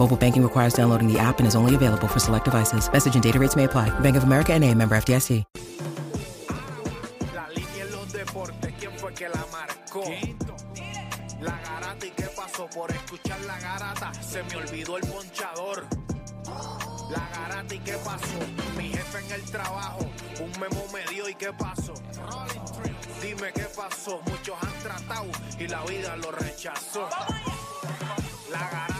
Mobile banking requires downloading the app and is only available for select devices. Message and data rates may apply. Bank of America and a member FDIC. La línea en los deportes, ¿quién fue que la marcó? La garata y qué pasó por escuchar la garata, se me olvidó el ponchador. La garata y qué pasó, mi jefe en el trabajo, un memo me dio y qué pasó. Dime qué pasó, muchos han tratado y la vida lo rechazó. La garata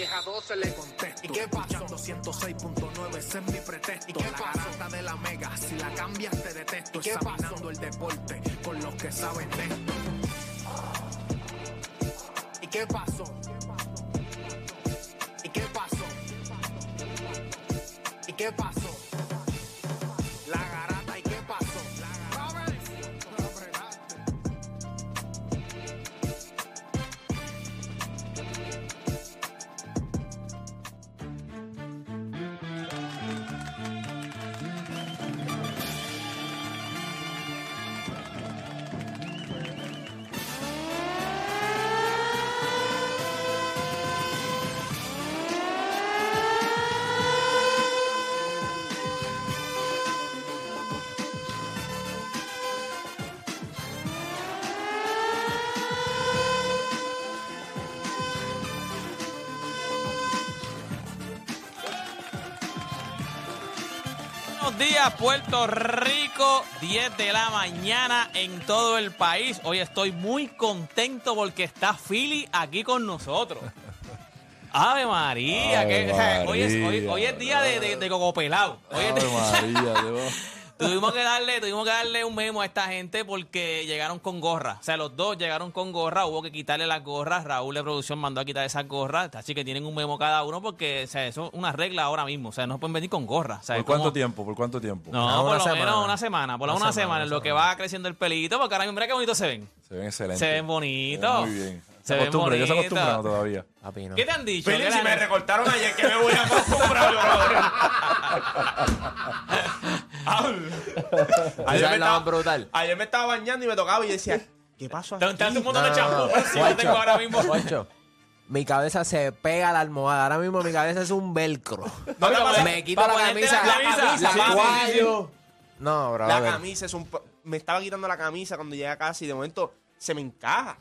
10 a 12 le contesto. ¿Y qué pasó? 206.9, ese es mi pretexto. ¿Y qué pasó? la de la mega, si la cambias te detesto. ¿Y qué Examinando pasó? el deporte con los que saben de esto. ¿Y qué pasó? ¿Y qué pasó? ¿Y qué pasó? ¿Y qué pasó? Días, Puerto Rico, 10 de la mañana en todo el país. Hoy estoy muy contento porque está Philly aquí con nosotros. Ave María, Ave que, o sea, hoy, es, hoy- hoy es día de, de, de cocopelado. Hoy es Ave María. Tuvimos que darle, tuvimos que darle un memo a esta gente porque llegaron con gorra. O sea, los dos llegaron con gorra, hubo que quitarle las gorras. Raúl de producción mandó a quitar esas gorras. Así que tienen un memo cada uno porque, o sea, eso es una regla ahora mismo. O sea, no pueden venir con gorra. O sea, ¿Por como- cuánto tiempo? ¿Por cuánto tiempo? No, por una lo semana. menos una semana. Por lo menos Una una semana, semana, en una lo que va creciendo el pelito. Porque ahora mismo, mira qué bonito se ven. Se ven excelentes. Se ven bonitos. Muy bien. Se acostumbran, yo se bonitos. acostumbran todavía. Papi, no. ¿Qué te han dicho? Feliz, ¿Qué si me recortaron ayer, que me voy a acostumbrar yo ahora? ¿Tú ayer, me la estaba, brutal? ayer me estaba bañando y me tocaba y yo decía, ¿qué pasó aquí? te un montón de champú. no, no. pero tengo ahora mismo. Mi cabeza se pega a la almohada. Ahora mismo mi cabeza es un velcro. Me quito la camisa. la camisa. No, bro. La camisa es un... Me estaba quitando la camisa cuando llegué a casa y de momento se me encaja.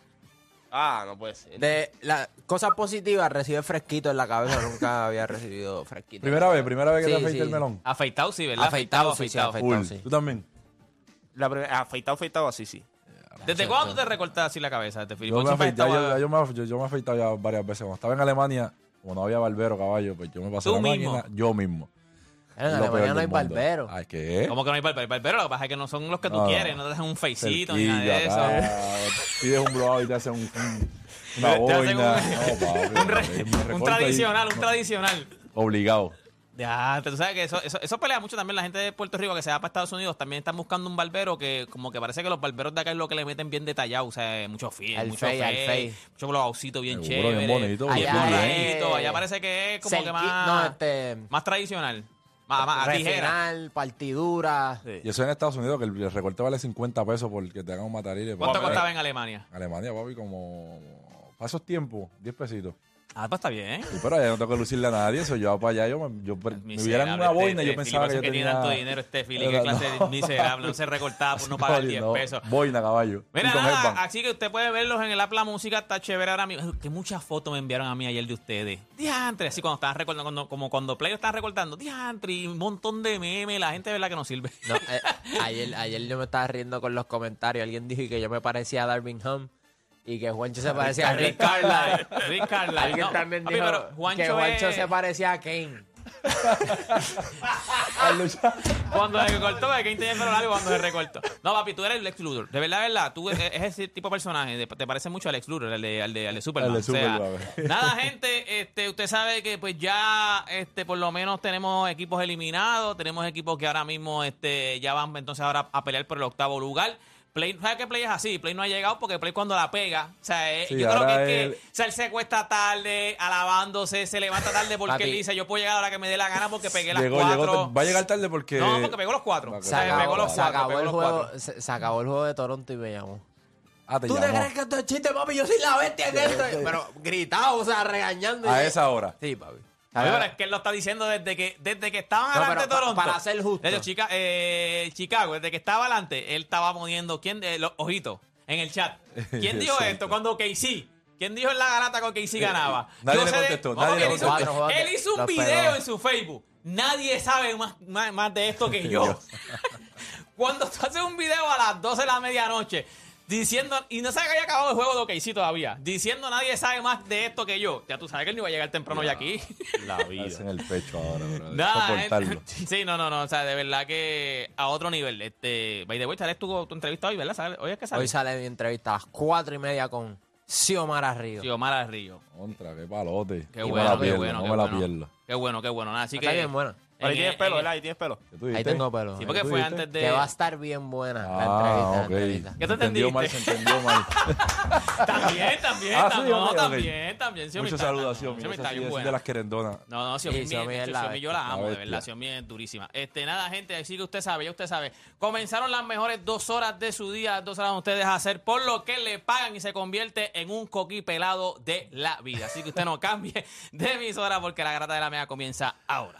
Ah, no puede ser. De las cosas positivas, recibe fresquito en la cabeza. Nunca había recibido fresquito. Primera vez, primera vez que Sí, te afeité sí. el melón. Afeitado, sí, ¿verdad? Afeitado, sí, sí, afeitado. Cool. sí. ¿Tú también? La primera- afeitado, afeitado, así, sí. ¿Desde cuándo te recortas así la cabeza? ¿Te Yo me, afeité, yo, yo me, af- yo, yo me he afeitado ya varias veces. Cuando estaba en Alemania, como no había barbero, caballo, pues yo me pasé ¿Tú la mismo? máquina yo mismo. En lo Alemania peor no hay del mundo. barbero. Ay, ¿qué? ¿Cómo que no hay barbero? Hay barbero, lo que pasa es que no son los que tú No, quieres, no te hacen un facecito ni nada de eso. acá, Pides un blowout y te hacen un, un- una Te- te hacen boina. un- No, papi, Un, re- me un recorto ahí. tradicional, un tradicional. Obligado. Ya, tú sabes que eso, eso, eso pelea mucho también la gente de Puerto Rico que se va para Estados Unidos. También están buscando un barbero que, como que parece que los barberos de acá es lo que le meten bien detallado. O sea, mucho fin, Al mucho fey, al fey, fey. mucho globaucito bien Seguro, chévere. bien bonito, bien Allá bonito. Allá parece que es como que Cerqui- más, No, este... más tradicional. Más, más a tijera. Refinar, partidura. Sí. Y eso en Estados Unidos, que el recorte vale 50 pesos por que te hagan un matarile. ¿Cuánto Papi, costaba en Alemania? Alemania, papi, como... Para esos tiempos, 10 pesitos. Ah, pues está bien. Sí, pero allá no tengo que lucirle a nadie, eso yo para allá, yo me, yo, me hubieran una boina y yo pensaba que yo tenía... tanto dinero este qué Era- clase no. de miserable, no se recortaba por no pagar 10 No, pesos. Boina, caballo. Mira, nada, así que usted puede verlos en el app La Música, está chévere ahora mismo. Que muchas fotos me enviaron a mí ayer de ustedes. Diantre, así cuando estaban recortando, cuando, como cuando Play estaban recortando. Diantre, y un montón de memes, la gente de verdad que no sirve. No, eh, ayer, ayer yo me estaba riendo con los comentarios. Alguien dijo que yo me parecía a Darvin Ham y que Juancho se parecía a Rick Carlisle. Rick Carlisle. Alguien No, también papi, dijo pero Juancho que Juancho es- se parecía a Kane. Cuando se recortó, que tenía el pelo largo cuando se recortó. No, papi, tú eres el Lex Luthor. De verdad, de verdad, tú eres ese tipo de personaje. de- Te parece mucho al Lex Luthor, al de, al de, al de Superman. Al de O sea, Superman. nada, gente, este, usted sabe que pues ya este, por lo menos tenemos equipos eliminados. Tenemos equipos que ahora mismo este, ya van entonces ahora a pelear por el octavo lugar. Play, ¿Sabes qué Play es así? Play no ha llegado porque Play cuando la pega. O sea, eh, Sí, yo creo que es que o sea, él se cuesta tarde, alabándose, se levanta tarde porque él dice, yo puedo llegar a la hora que me dé la gana porque pegué las Llegó, cuatro. llegó, va a llegar tarde porque... No, porque pegó los cuatro. O Se sea, Claro, pegó acabó, los se cuatro. acabó pegó el juego, cuatro. se, se acabó el juego de Toronto y me llamó. Ah, te ¿Tú te llamó. crees que esto es chiste, papi? Yo soy la bestia en esto. Pero gritado, o sea, regañando. A esa hora. Sí, papi. Oye, pero es que él lo está diciendo desde que desde que estaban No, adelante pero pa- Toronto. para ser justo. Desde Chica- eh, Chicago, desde que estaba adelante, él estaba poniendo quién de los ojitos en el chat. ¿Quién dijo esto cuando KC? ¿Quién dijo en la garata con KC ganaba? Nadie le de- contestó, ¿Cómo nadie que le él hizo- contestó. Cuatro Él juegos hizo un video pegó. en su Facebook. Nadie sabe más, más, más de esto que yo. Cuando tú haces un video a las 12 de la medianoche diciendo, y no sabe que había acabado el juego de OKC todavía, diciendo nadie sabe más de esto que yo, ya tú sabes que él no iba a llegar temprano ya aquí. La Hacen el pecho ahora, bro. Soportarlo. eh, sí, no, no, no, o sea, de verdad que a otro nivel. Este, by the way, sales tu, tu entrevista hoy, ¿verdad? ¿Sale- Hoy es que sale. Hoy sale mi entrevista a las cuatro y media con Xiomara Río. Xiomara Río. Contra, qué palote. Qué no bueno, qué bueno, no qué me la bueno. pierdo. Qué bueno, qué bueno. Nada, así Está que bien buena. Ahí en- tienes en- pelo, ¿verdad? Ahí tienes pelo. ¿Qué tú Ahí tengo pelo. Sí, porque ¿Tú fue dijiste? antes de. Que va a estar bien buena la Ah, entrevista. entrevista. ¿Qué te entendió mal, se entendió mal. También, también, Ah, sí, también, también, Muchas Esa está sí bien buena. de las querendonas. No, no, Xiomí yo la amo, La de verdad. Xiomí es durísima. Este, nada, gente, así que usted sabe, ya usted sabe. Comenzaron las mejores dos horas de su día, dos horas ustedes a hacer por lo que le pagan y se convierte en un coquí pelado de la vida. Así que usted no cambie de emisora porque la grata de la mega comienza ahora.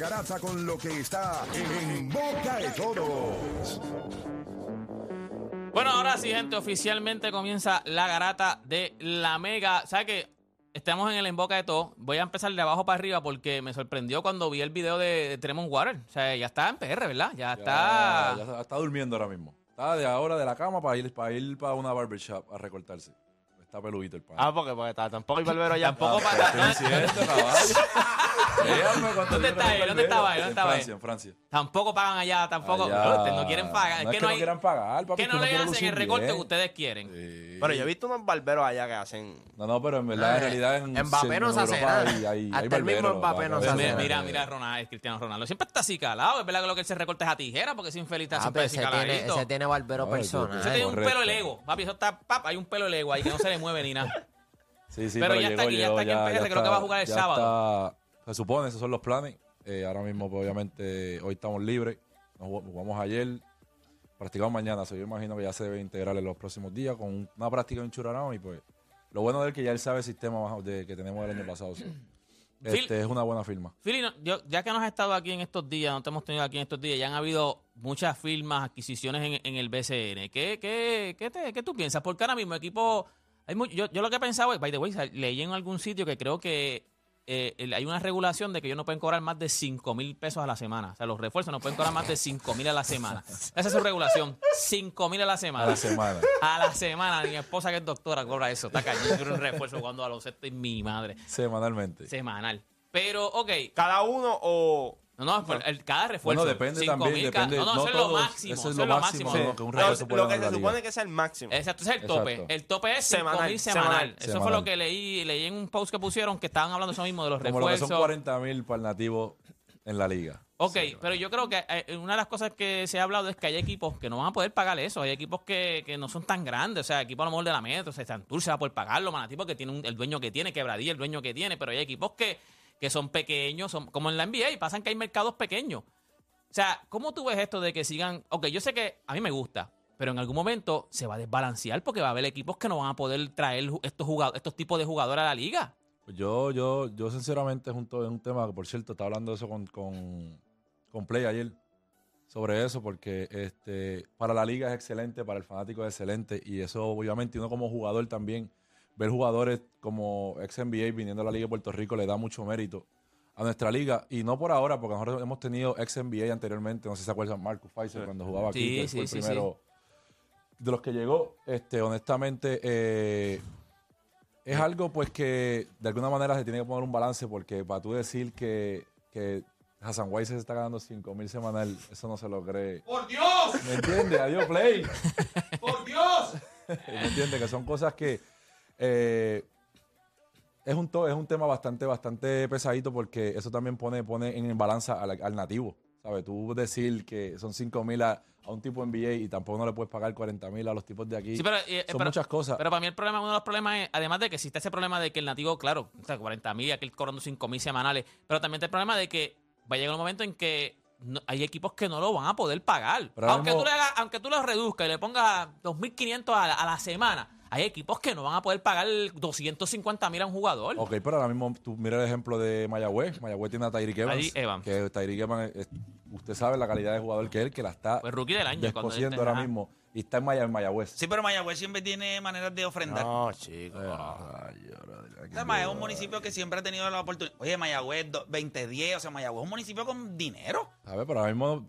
garata con lo que está en boca de todos. Bueno, ahora sí, gente, oficialmente comienza la garata de la mega. ¿Sabes qué? Estamos en el en boca de todo. Voy a empezar de abajo para arriba porque me sorprendió cuando vi el video de Tremont Water. O sea, ya está en PR, ¿verdad? Ya, está. Ya, ya está durmiendo ahora mismo. Está de ahora de la cama para ir para ir para una barbershop a recortarse. Está peludito el pan. Ah, porque, porque está- tampoco hay barbero allá. Tampoco Ah, para. ¿Dónde está él? ¿Dónde el estaba él? ¿Dónde En estaba él? en Francia. Tampoco pagan allá, tampoco. Allá. No, ustedes no quieren pagar. No es que no no hay. quieran pagar, papi, que no le hacen el recorte bien. que ustedes quieren. Sí. Pero yo he visto unos barberos allá que hacen. No, no, pero en verdad, en realidad en, Mbappé no se hace nada. Hasta el mismo Mbappé no se hace Mira, nada. mira, mira, Ronaldo, es Cristiano Ronaldo. Siempre está así calado. Es verdad que lo que él se recorta es a tijera porque es infeliz está Ah, siempre así ese tiene, caladito. ese tiene barbero personal. Ese tiene un pelo lego. Papi, eso está. pap, hay un pelo lego ahí que no se le mueve ni nada. Sí, sí, Pero pero, ya llegó, está aquí, ya está aquí en PR, creo que va a jugar el sábado. está- se supone, esos son los planes. Eh, ahora mismo, pues, obviamente, hoy estamos libres. Nos jug- jugamos ayer, practicamos mañana. So, yo imagino que ya se debe integrar en los próximos días con una práctica en Churarao. Y pues, lo bueno de él es que ya él sabe el sistema de, que tenemos el año pasado. so. Este, es una buena firma. Fili, no, yo, ya que nos has estado aquí en estos días, no te hemos tenido aquí en estos días, ya han habido muchas firmas, adquisiciones en, en el BCN. ¿Qué, qué, qué, te- qué tú piensas? Porque ahora mismo equipo... Hay mu- yo, yo lo que he pensado es, by the way, leí en algún sitio que creo que eh, el- hay una regulación de que ellos no pueden cobrar más de 5 mil pesos a la semana. O sea, los refuerzos no pueden cobrar más de 5 mil a la semana. Esa es su regulación. 5 mil a la semana. A la semana. A la semana. Mi esposa que es doctora cobra eso. Está quiero un refuerzo jugando a los y mi madre. Semanalmente. Semanal. Pero, ok. Cada uno o. No, no, pero el- cada refuerzo. Bueno, depende 5.000 también, depende. No, no, no eso es lo todos, máximo. Eso es lo máximo, que un Lo- refuerzo puede lo que se supone que es el máximo. Exacto, ese es el tope. Exacto. El tope es Semanal, 5.000 semanal. semanal. Eso fue lo que leí, leí en un post que pusieron que estaban hablando eso mismo de los Como lo que refuerzos. son 40 mil para el nativo en la liga. Ok, pero yo creo que eh, una de las cosas que se ha hablado es que hay equipos que no van a poder pagar eso. Hay equipos que, que no son tan grandes. O sea, equipos a lo mejor de la metro, o sea, Santur se va a poder pagarlo, Manatí, porque tiene un- el dueño que tiene, Quebradilla el dueño que tiene. Pero hay equipos que, que son pequeños, son como en la NBA, pasan que hay mercados pequeños. O sea, ¿cómo tú ves esto de que sigan? Ok, yo sé que a mí me gusta, pero en algún momento se va a desbalancear porque va a haber equipos que no van a poder traer estos, jugado- estos tipos de jugadores a la liga. Yo, yo, yo sinceramente, junto es un tema que, por cierto, estaba hablando de eso con, con, con Play ayer, sobre eso, porque este para la liga es excelente, para el fanático es excelente, y eso obviamente uno como jugador también, ver jugadores como ex NBA viniendo a la liga de Puerto Rico le da mucho mérito a nuestra liga, y no por ahora, porque nosotros hemos tenido ex NBA anteriormente, no sé si se acuerdan, Marcus Pfizer cuando jugaba aquí, Sí, que sí, fue el sí, sí. primero de los que llegó, este, honestamente, eh, es algo pues que de alguna manera se tiene que poner un balance porque para tú decir que, que Hassan White se está ganando 5 mil semanal, eso no se lo cree. ¡Por Dios! ¿Me entiendes? Adiós, Play. ¡Por Dios! ¿Me entiendes? Que son cosas que eh, es, un to- es un tema bastante, bastante pesadito porque eso también pone, pone en balanza al, al nativo. ¿Sabes? Tú decir que son 5 mil a, a un tipo NBA y tampoco no le puedes pagar 40 mil a los tipos de aquí. Sí, pero, eh, son pero- muchas cosas. Pero para mí el problema, uno de los problemas es, además de que existe ese problema de que el nativo, claro, o sea, 40 mil, aquel cobrando 5 mil semanales, pero también está el problema de que va a llegar un momento en que no- hay equipos que no lo van a poder pagar. Pero aunque, mismo- tú le hagas, aunque tú lo reduzcas y le pongas 2.500 a a la semana, hay equipos que no van a poder pagar 250 mil a un jugador. Ok, pero ahora mismo tú mira el ejemplo de Mayagüez. Mayagüez tiene a Tyreek Evans. Evans. Que Tyreek Evans, es- usted sabe la calidad de jugador que es él, que la está Pues rookie del año. descosiendo este- ahora mismo. Y está en, Maya- en Mayagüez. Sí, pero Mayagüez siempre tiene maneras de ofrendar. No, chicos. Además, es un municipio que siempre ha tenido la oportunidad. Oye, Mayagüez do- 2010, o sea, Mayagüez es un municipio con dinero. ¿Sabes? Pero ahora mismo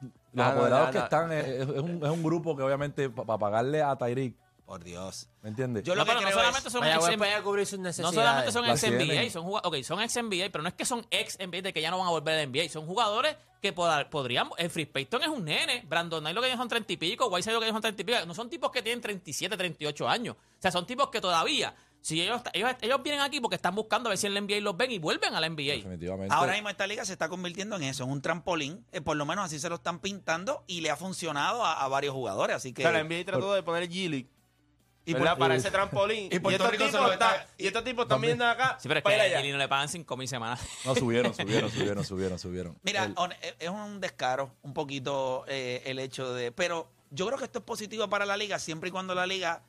los No, no, apoderados no, que no. están es, es un, es un grupo que obviamente para pagarle a Tyreek, Por Dios. ¿me entiendes? Yo No, lo que pero no solamente es- son ex- cubrir sus No necesidades. solamente son Las ex NBA, tienen. son jugadores, ok, son ex NBA, pero no es que son ex NBA de que ya no van a volver a NBA, son jugadores que poda- podrían, el Free Payton es un nene, Brandon Knight lo que tiene son 30 y pico, Whiteside lo que tiene son 30 y pico, no son tipos que tienen 37, 38 años, o sea, son tipos que todavía, si ellos, ellos, ellos vienen aquí porque están buscando a ver si en la NBA los ven y vuelven a la NBA. Definitivamente. Ahora mismo esta liga se está convirtiendo en eso, en un trampolín. eh, por lo menos así se lo están pintando y le ha funcionado a, a varios jugadores. Así que. O sea, la NBA trató de poner G-League. Y ¿verdad? por- para ese trampolín. y Puerto estos Rico se tipos lo está- y estos tipos también de acá. Sí, pero es que a. Gili no le pagan 5 mil semanas. No, subieron, subieron, subieron, subieron, subieron. Mira, El- hon- es un descaro un poquito eh, el hecho de... Pero yo creo que esto es positivo para la liga siempre y cuando la liga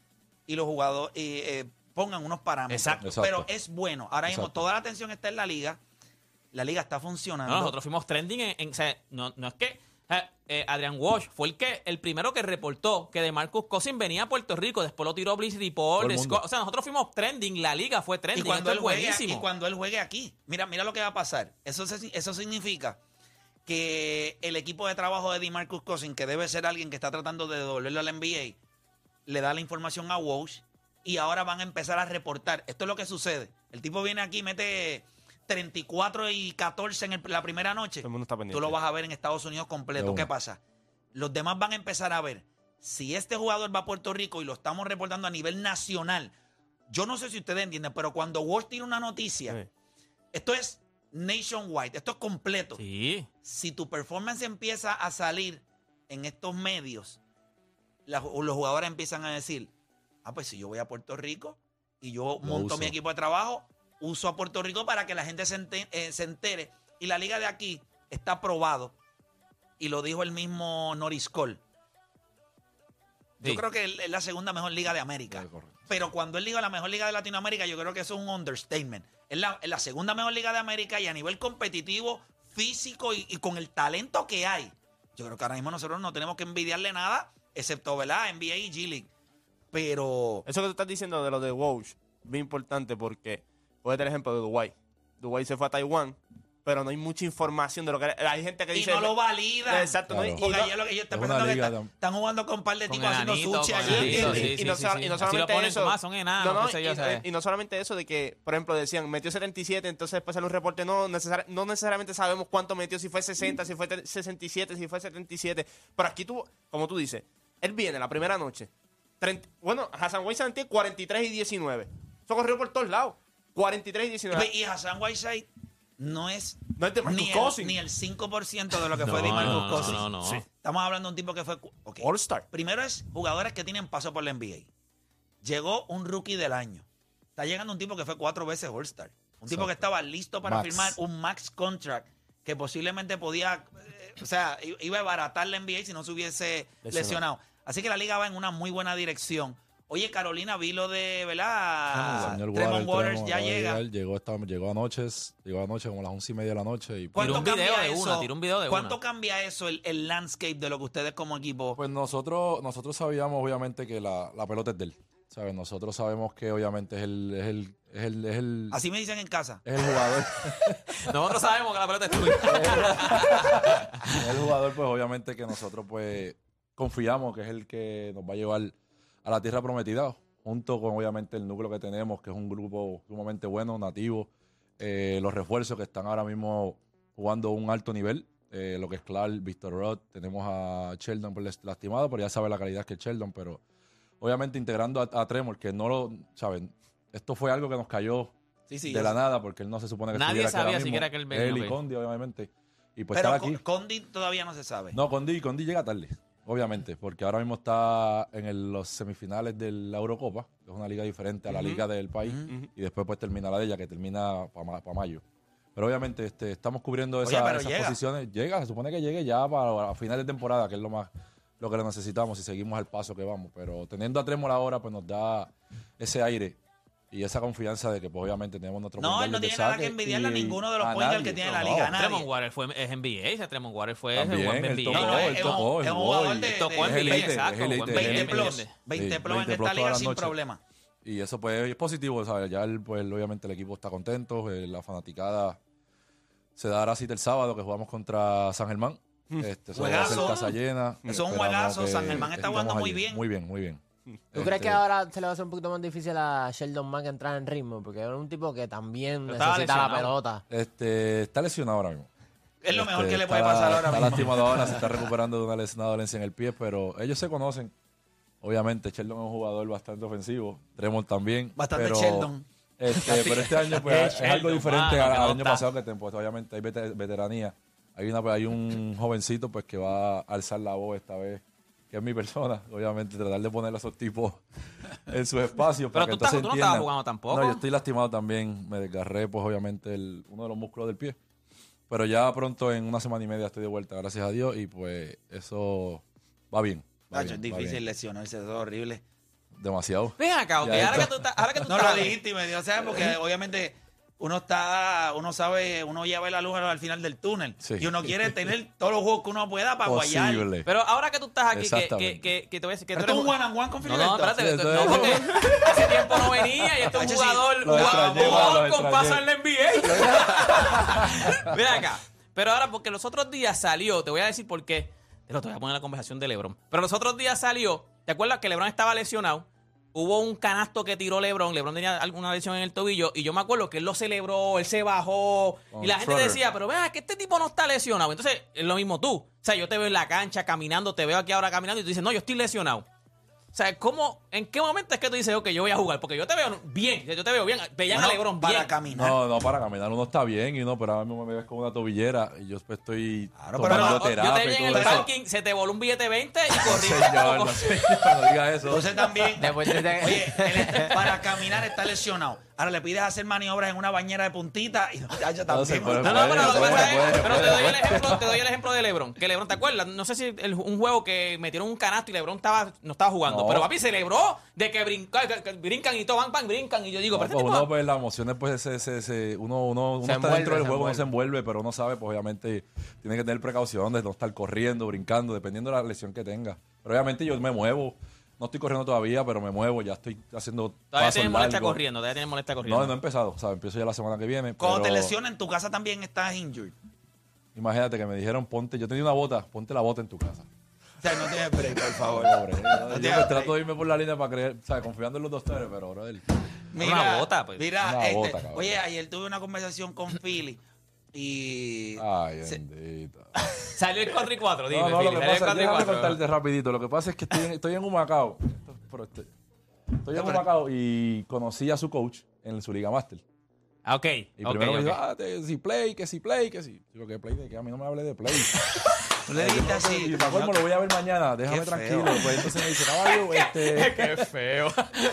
y los jugadores eh, eh, pongan unos parámetros. Exacto. Exacto. Pero es bueno. Ahora mismo Exacto. toda la atención está en la liga. La liga está funcionando. No, nosotros fuimos trending en, en- o sea, no, no es que eh, eh, Adrian Walsh fue el que el primero que reportó que de Marcus Cousins venía a Puerto Rico, después lo tiró Blitz Report. Scott- o sea, nosotros fuimos trending, la liga fue y trending, cuando, esto él juegue, buenísimo. y cuando él juegue aquí, mira, mira lo que va a pasar. Eso, se- eso significa que el equipo de trabajo de DeMarcus Cousins, que debe ser alguien que está tratando de devolverlo a la NBA, le da la información a Walsh y ahora van a empezar a reportar. Esto es lo que sucede. El tipo viene aquí, mete 34 y 14 en el- la primera noche. Todo el mundo está pendiente. Tú lo vas a ver en Estados Unidos De completo. una. ¿Qué pasa? Los demás van a empezar a ver si este jugador va a Puerto Rico y lo estamos reportando a nivel nacional. Yo no sé si ustedes entienden, pero cuando Walsh tira una noticia, Sí. esto es nationwide, esto es completo. Sí. Si tu performance empieza a salir en estos medios, la- los jugadores empiezan a decir, ah, pues si yo voy a Puerto Rico y yo monto uso. mi equipo de trabajo, uso a Puerto Rico para que la gente se, ente- eh, se entere. Y la liga de aquí está probado, y lo dijo el mismo Norris Cole. Yo Sí. creo que es la segunda mejor liga de América. Pero cuando él diga la mejor liga de Latinoamérica, yo creo que eso es un understatement. Es la, es la segunda mejor liga de América y a nivel competitivo, físico y, y con el talento que hay. Yo creo que ahora mismo nosotros no tenemos que envidiarle nada, excepto, ¿verdad? NBA y G League. Pero Eso que tú estás diciendo de lo de Walsh, bien importante porque puede tener ejemplo de Dubái. Dubái se fue a Taiwán pero no hay mucha información de lo que hay gente que Y dice no lo valida. Exacto, no, Claro. y Porque no- lo que yo estoy Es una pensando que liga está- tam- están jugando con un par de tipos haciendo sushi allí. y, y- y no, y no solamente eso. ah, son enanos, no, no, sé yo, y, y no solamente eso de que, por ejemplo, decían, metió 77, entonces después sale un reporte, no, necesar- no necesariamente sabemos cuánto metió, si fue 60, si fue 67, si fue 77. Pero aquí tú, como tú dices, él viene la primera noche. 30 bueno, Hassan Santé 43 y 19. Eso corrió por todos lados. 43 y 19. Y Hassan Whiteside no es No es de Marcus ni el, ni el 5% de lo que fue No, de Marcus no, no, Cousins. no, no. Sí. Estamos hablando de un tipo que fue... All-Star. Primero es jugadores que tienen paso por la NBA. Llegó un rookie del año. Está llegando un tipo que fue cuatro veces All-Star. Un tipo que estaba listo para Max. firmar un max contract que posiblemente podía, eh, o sea, iba a baratar la NBA si no se hubiese Lesionado. lesionado. Así que la liga va en una muy buena dirección. Oye, Carolina, vi lo de, ¿verdad? Señor Tremont Water, Waters Tremont ya llega. llegar, llegó, esta- llegó anoche, llegó anoche como a las once y media de la noche. Y, ¿Cuánto un video cambia de una, eso? tiró un video de ¿Cuánto una. cambia eso, el, el landscape de lo que ustedes como equipo? Pues nosotros, nosotros sabíamos obviamente que la, la pelota es de él. ¿sabes? Nosotros sabemos que obviamente es el, es el, es el, es el, Así me dicen en casa. es el jugador. Nosotros sabemos que la pelota es tuya. es el jugador, pues obviamente que nosotros pues confiamos que es el que nos va a llevar a la tierra prometida, junto con obviamente el núcleo que tenemos, que es un grupo sumamente bueno, nativo, eh, los refuerzos que están ahora mismo jugando a un alto nivel, eh, lo que es Clark, Víctor Roth, tenemos a Sheldon pues, lastimado, pero ya sabe la calidad que es Sheldon, pero obviamente integrando a, a Tremor, que no lo, ¿saben? Esto fue algo que nos cayó Sí, sí. de la sé. nada, porque él no se supone que Nadie estuviera aquí ahora sabía siquiera que él venía, Él y. Condi, obviamente. Y pues Pero Condi todavía no se sabe. No, Condi, Condi llega tarde, obviamente, porque ahora mismo está en el- los semifinales de la Eurocopa, que es una liga diferente a la liga del país, y después pues termina la de ella, que termina para mayo. Pero obviamente este, estamos cubriendo esa- pero esas llega. posiciones. Llega, se supone que llegue ya para a final de temporada, que es lo más lo que necesitamos si seguimos al paso que vamos. Pero teniendo a Tremor ahora, pues nos da ese aire y esa confianza de que pues obviamente tenemos nuestro No, él no tiene nada que envidiarle a ninguno de los a point guard nadie. que tiene la liga, nadie. Tremont Water fue, es NBA, ese Tremont Water fue También, NBA. tocó, No, no, él es tocó, es un jugador de- Tocó NBA, exacto. es jugó en elite, 20 es 20 plus. ¿entiendes? 20 Sí, plus en 20 esta liga sin problema. Y eso pues es positivo, ¿sabes? Ya el, pues obviamente el equipo está contento, eh, la fanaticada se dará cita el sábado que jugamos contra San Germán. Este, eso va a ser casa llena. Eso es un juegazo. San Germán está jugando muy allí. bien. Muy bien, muy bien. ¿Tú Este, crees que ahora se le va a hacer un poquito más difícil a Sheldon Mack entrar en ritmo? Porque es un tipo que también Pero necesita la pelota. Este, está lesionado ahora mismo. Es lo mejor Este, que le puede está- pasar ahora Está mismo. lastimado ahora, se está recuperando de una, les- una dolencia en el pie, pero ellos se conocen. Obviamente, Sheldon es un jugador bastante ofensivo, Tremont también. Bastante pero, Sheldon. Este, pero este año pues, es algo Sheldon, diferente mano, al, que al no año está. pasado, que te- pues, obviamente hay vete- veteranía. Hay, una, hay un jovencito pues que va a alzar la voz esta vez, que es mi persona. Obviamente, tratar de poner a esos tipos en sus espacios. Pero para que tú, estás- entonces tú no estabas entiendan. jugando tampoco. No, yo estoy lastimado también. Me desgarré, pues obviamente, el, uno de los músculos del pie. Pero ya pronto, en una semana y media, estoy de vuelta, gracias a Dios. Y pues eso va bien. va Nacho, es bien, difícil bien. lesionarse, eso es horrible. Demasiado. Ven acá, ok. Ahora que tú estás. Ahora que tú No lo estás- dijiste y me dio, ¿sabes? Porque obviamente uno está, uno sabe, uno ya ve la luz al final del túnel. Sí. Y uno quiere tener todos los juegos que uno pueda para guayar. Pero ahora que tú estás aquí, que, que, que, que te voy a decir que tú eres un one and one con No, no, espérate. Sí, no, porque hace tiempo no venía y este es un jugador, jugador con paso en la NBA. Mira acá. Pero ahora, porque los otros días salió, te voy a decir por qué. Te lo te voy a poner en la conversación de LeBron. Pero los otros días salió, ¿te acuerdas que LeBron estaba lesionado? Hubo un canasto que tiró LeBron. LeBron tenía alguna lesión en el tobillo. Y yo me acuerdo que él lo celebró, él se bajó. Y la gente Schroeder. decía, pero vea, que este tipo no está lesionado. Entonces, es lo mismo tú. O sea, yo te veo en la cancha caminando, te veo aquí ahora caminando y tú dices, no, yo estoy lesionado. O sea, ¿cómo, ¿en qué momento es que tú dices, ok, yo voy a jugar? Porque yo te veo bien, yo te veo bien. Veían Bueno, a LeBron para caminar. No, no, para caminar uno está bien, y no, pero ahora mismo me ves con una tobillera y yo pues, estoy Claro, tomando Pero yo te terapia vi en el eso. parking, se te voló un billete 20 y corrí. Señor, no, señor, no diga eso. Entonces también, oye, para caminar está lesionado. Ahora le pides hacer maniobras en una bañera de puntita y ya, ya No, también. puede, No, no, pero lo que Puede, pasa es- puede, pero te doy el ejemplo, te doy el ejemplo de LeBron. Que LeBron, ¿te acuerdas? No sé si el- un juego que metieron un canasto y LeBron estaba, no estaba jugando. No. Pero papi celebró de que, brinca, que- que brincan y todo, van, van, brincan. Y yo digo, No, pero este pues uno, pues las emociones, pues se, se- se- uno, uno, uno Se está envuelve, dentro del juego, uno se envuelve, pero uno sabe, pues obviamente tiene que tener precaución de no estar corriendo, brincando, dependiendo de la lesión que tenga. Pero obviamente yo me muevo, No estoy corriendo todavía, pero me muevo, ya estoy haciendo Todavía tienes molestia largos. corriendo, todavía tienes molestia corriendo. No, no he empezado, o sea, empiezo ya la semana que viene. Cuando te pero lesionas en tu casa también estás injured. Imagínate que me dijeron, ponte, yo tenía una bota, ponte la bota en tu casa. O sea, no tienes break, por favor. Pobre, yo te me trato de irme por la línea para creer, o sea, confiando en los doctores, pero, brother, Una bota, pues. Mira, Una este, bota, oye, ayer tuve una conversación con Philly y... ay, Se- bendito. Salió el 4 y 4, dime, No, no, lo Philly, que salió el pasa, 4 y déjame 4. contarte rapidito. Lo que pasa es que estoy, en- estoy en Humacao. Pero este- estoy en Humacao y conocí a su coach en su Liga Master. Ah, ok, Y ok, primero me ok. dijo, ah, te- si play, que si play, que si. Digo, que play, de que a mí no me hable de play. Tú le dijiste así. y para colmo lo voy a ver mañana, déjame Qué tranquilo. Pues entonces me dice, caballo, este. Qué feo.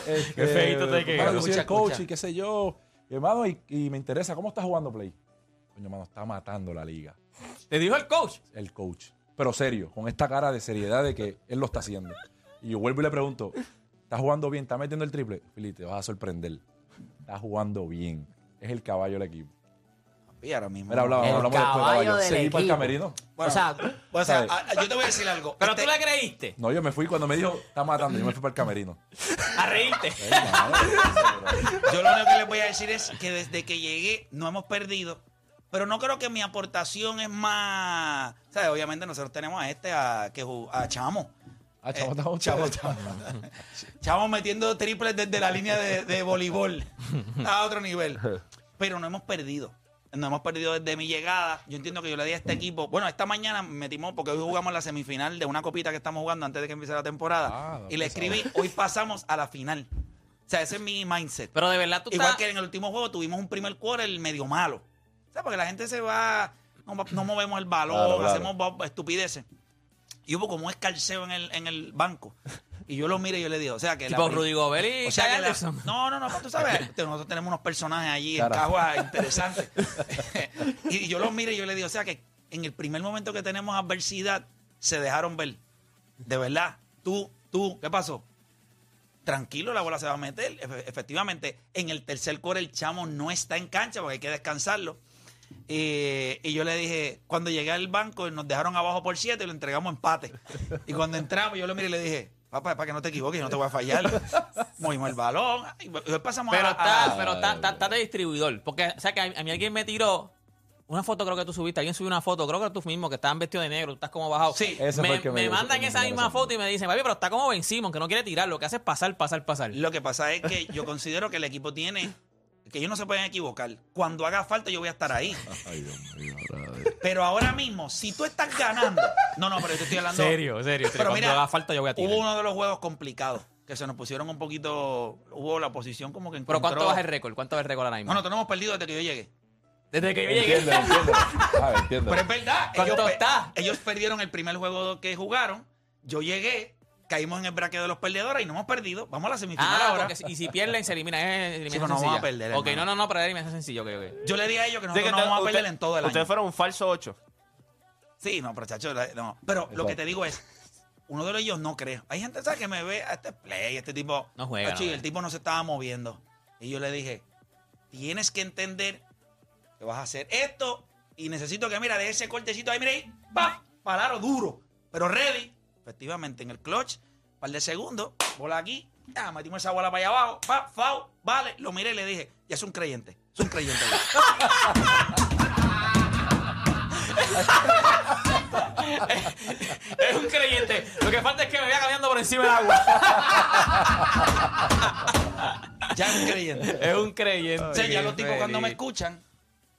este, Qué feíto te quedó. yo soy Escucha, el coach escucha. y qué sé yo. Hermano, y, y me interesa, ¿cómo estás jugando play? Coño, hermano, está matando la liga. ¿Te dijo el coach? el coach. Pero serio, con esta cara de seriedad de que él lo está haciendo. Y yo vuelvo y le pregunto, ¿estás jugando bien? ¿Estás metiendo el triple? Fili, te vas a sorprender. Estás jugando bien. Es el caballo del equipo. Y ahora mismo. Mira, hablamos, El hablamos después, caballo caballo. del Seguí para el camerino. Bueno, o sea, o sea, ¿sabes? a- yo te voy a decir algo. ¿Pero Este- tú la creíste? No, yo me fui cuando me dijo, está matando, yo me fui para el camerino. A reírte. Yo lo único que les voy a decir es que desde que llegué no hemos perdido. Pero no creo que mi aportación es más. ¿Sabes? Obviamente nosotros tenemos a este, a, que, a Chamo. Ah, chavo, estamos Eh, Chavo, chavos. Chamo metiendo triples desde la línea de, de voleibol a otro nivel. Pero no hemos perdido. No hemos perdido desde mi llegada. Yo entiendo que yo le di a este equipo. Bueno, esta mañana metimos, porque hoy jugamos la semifinal de una copita que estamos jugando antes de que empiece la temporada. Ah, no y le pensaba. escribí, hoy pasamos a la final. O sea, ese es mi mindset. Pero de verdad tú Igual estás... que en el último juego tuvimos un primer quarter medio malo. O sea, porque la gente se va, no, movemos el balón, Claro, claro. hacemos estupideces. Y hubo como un escarceo en el, en el banco. Y yo lo miro y yo le digo, o sea que... la Tipo prim- Rudy o sea que la- no, no, no, pero tú sabes, nosotros tenemos unos personajes allí en Cara. Cagua interesantes. y yo los miro y yo le digo, o sea que en el primer momento que tenemos adversidad, se dejaron ver. De verdad, tú, tú, ¿qué pasó? Tranquilo, la bola se va a meter. Efe- efectivamente, en el tercer core el chamo no está en cancha porque hay que descansarlo. Eh, y yo le dije, cuando llegué al banco, nos dejaron abajo por siete y lo entregamos empate. Y cuando entramos, yo lo miré y le dije, papá, para que no te equivoques, yo no te voy a fallar. Movimos el balón. Y después pasamos Pero a, está, a- pero está, está, está de distribuidor. Porque, o sea, que a, a mí alguien me tiró una foto, creo que tú subiste. Alguien subió una foto, creo que tú mismo, que estaban vestidos de negro, tú estás como bajado. Sí. Ese me, fue el que me me dio, mandan esa misma foto y me dicen, papi, pero está como Ben Simon, que no quiere tirar, lo que hace es pasar, pasar, pasar. Lo que pasa es que yo considero que el equipo tiene, que ellos no se pueden equivocar. Cuando haga falta, yo voy a estar ahí. Ay, Dios mío. Pero ahora mismo, si tú estás ganando. No, no, pero yo te estoy hablando. Serio, serio. Pero Cuando mira, haga falta yo voy a tirar. Hubo uno de los juegos complicados que se nos pusieron un poquito. Hubo la posición como que Pero encontró. ¿cuánto vas el récord? ¿Cuánto va el récord ahora mismo? No, no hemos perdido desde que yo llegué. Desde que yo llegué. Entiende, entiende. Ah. Pero es verdad. ¿Cuánto ellos, está? ellos perdieron el primer juego que jugaron. Yo llegué, caímos en el braqueo de los perdedores y no hemos perdido. Vamos a la semifinal Ah, ahora. porque y si pierden, se elimina. Es Sí, pero no vamos a perder, Ok, hermano. no, no, no, pero es eliminación sencilla. ok, ok. Yo le di a ellos que Sí, nosotros que no usted- vamos a perder usted- en todo el año. Ustedes fueron un falso 8. Sí, no, pero chacho, no. Pero lo que te digo es, uno de ellos no cree. Hay gente ¿sabes? que me ve a este play, este tipo. No juega, Chacho, no y el tipo no se estaba moviendo. Y yo le dije, tienes que entender que vas a hacer esto y necesito que, mira, de ese cortecito ahí, mira ahí, ¡pam! Palaro duro, pero ready. Efectivamente, en el clutch, par de segundos, bola aquí, ya, metimos esa bola para allá abajo, pa, foul, vale. Lo miré y le dije, ya es un creyente, es un creyente. Es un creyente. Lo que falta es que me vaya caminando por encima del agua. ya es un creyente. Es un creyente. O sea, ya los tipos cuando me escuchan,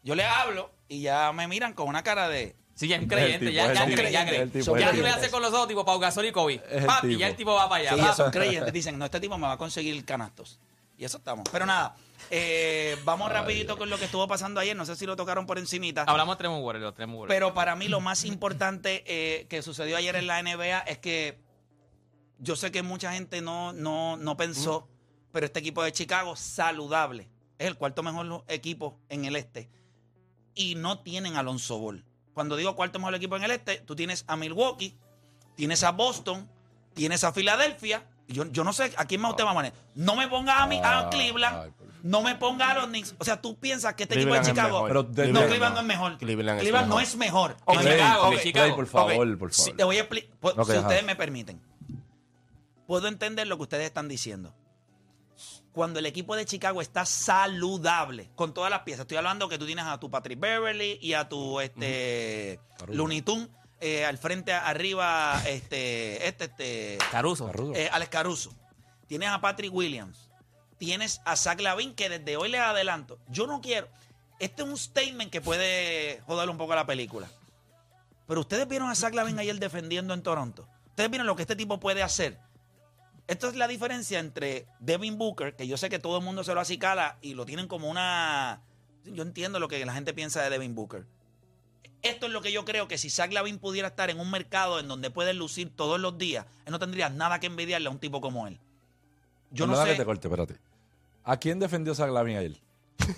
yo les hablo y ya me miran con una cara de. Sí, ya es un creyente, tipo, ya, es ya cree, tipo, ya es cree. tipo, Ya tú le tipo. haces con los otros tipos, Pau Gasol y Kobe. Papi, tipo. ya el tipo va para allá. Sí, son creyentes. Dicen, no, este tipo me va a conseguir canastos. Y eso estamos. Pero nada, eh, vamos rapidito con lo que estuvo pasando ayer. No sé si lo tocaron por encimita. Hablamos de los Tremor Warriors. Pero para mí lo más importante eh, que sucedió ayer en la NBA es que yo sé que mucha gente no, no, no pensó, pero este equipo de Chicago, saludable, es el cuarto mejor equipo en el este. Y no tienen Alonso Ball. Cuando digo cuarto mejor equipo en el este, tú tienes a Milwaukee, tienes a Boston, tienes a Filadelfia. y Yo, yo no sé a quién más usted va a poner. No me ponga a, mí, a Ah, Cleveland, ay, por favor. no me ponga a los Knicks. O sea, tú piensas que este Cleveland equipo de es Chicago. mejor. Pero de- no, Cleveland no es mejor. Cleveland es no mejor. es mejor. Ok, Chicago, ok. Chicago. Play, por favor, Ok, por favor. te voy a explicar, Ok, si ajá. ustedes me permiten. puedo entender lo que ustedes están diciendo. Cuando el equipo de Chicago está saludable, con todas las piezas, estoy hablando que tú tienes a tu Patrick Beverly y a tu este. Looney Tunes eh, al frente, arriba, este, este, este, Caruso. Caruso. eh, Alex Caruso. Tienes a Patrick Williams. Tienes a Zach Lavin, que desde hoy les adelanto. Yo no quiero. Este es un statement que puede joder un poco la película. Pero ustedes vieron a Zach Lavin ayer defendiendo en Toronto. Ustedes vieron lo que este tipo puede hacer. Esto es la diferencia entre Devin Booker, que yo sé que todo el mundo se lo acicala y lo tienen como una. Yo entiendo lo que la gente piensa de Devin Booker. Esto es lo que yo creo que si Zach Lavin pudiera estar en un mercado en donde puede lucir todos los días, él no tendría nada que envidiarle a un tipo como él. Yo no Perdona sé. que te corte, espérate. ¿A quién defendió Zach Lavin ayer?